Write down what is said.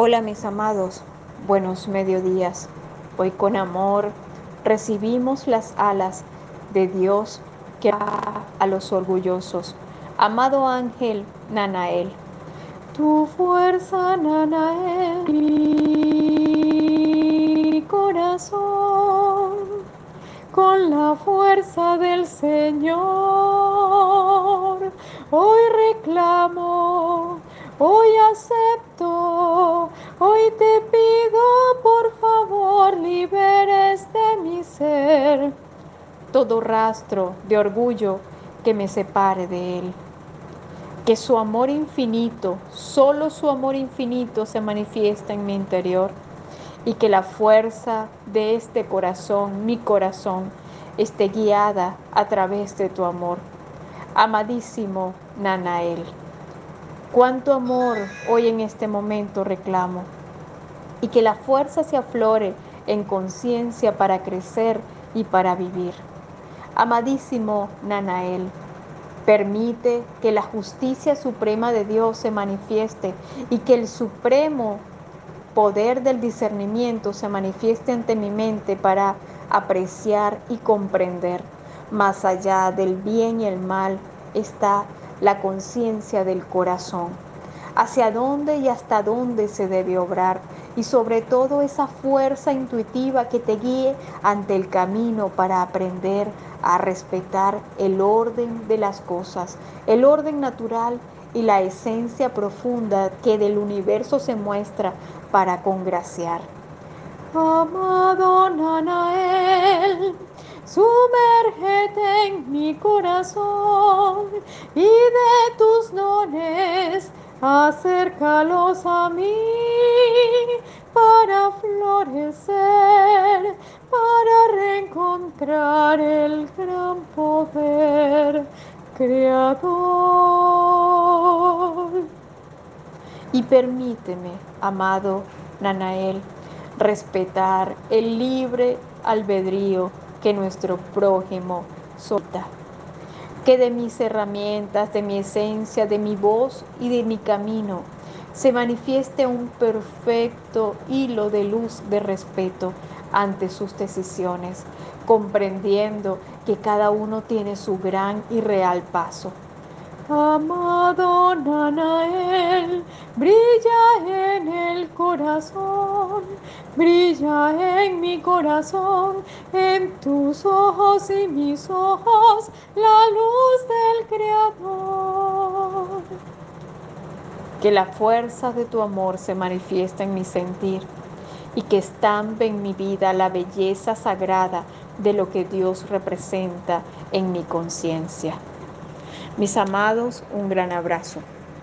Hola mis amados, buenos mediodías. Hoy con amor recibimos las alas de Dios que da a los orgullosos. Amado ángel Nanael, tu fuerza Nanael, mi corazón, con la fuerza del Señor, hoy reclamo, hoy acepto Hoy te pido por favor liberes de mi ser todo rastro de orgullo que me separe de Él. Que su amor infinito, solo su amor infinito se manifiesta en mi interior y que la fuerza de este corazón, mi corazón, esté guiada a través de tu amor. Amadísimo Nanael. Cuánto amor hoy en este momento reclamo y que la fuerza se aflore en conciencia para crecer y para vivir. Amadísimo Nanael, permite que la justicia suprema de Dios se manifieste y que el supremo poder del discernimiento se manifieste ante mi mente para apreciar y comprender. Más allá del bien y el mal está la conciencia del corazón, hacia dónde y hasta dónde se debe obrar y sobre todo esa fuerza intuitiva que te guíe ante el camino para aprender a respetar el orden de las cosas, el orden natural y la esencia profunda que del universo se muestra para congraciar. Amado Nanael, Sumérgete en mi corazón y de tus dones acércalos a mí para florecer, para reencontrar el gran poder creador. Y permíteme, amado Nanael, respetar el libre albedrío que nuestro prójimo solta. Que de mis herramientas, de mi esencia, de mi voz y de mi camino se manifieste un perfecto hilo de luz de respeto ante sus decisiones, comprendiendo que cada uno tiene su gran y real paso. Amado Nanael, brilla corazón, brilla en mi corazón, en tus ojos y mis ojos, la luz del Creador. Que la fuerza de tu amor se manifiesta en mi sentir y que estampe en mi vida la belleza sagrada de lo que Dios representa en mi conciencia. Mis amados, un gran abrazo.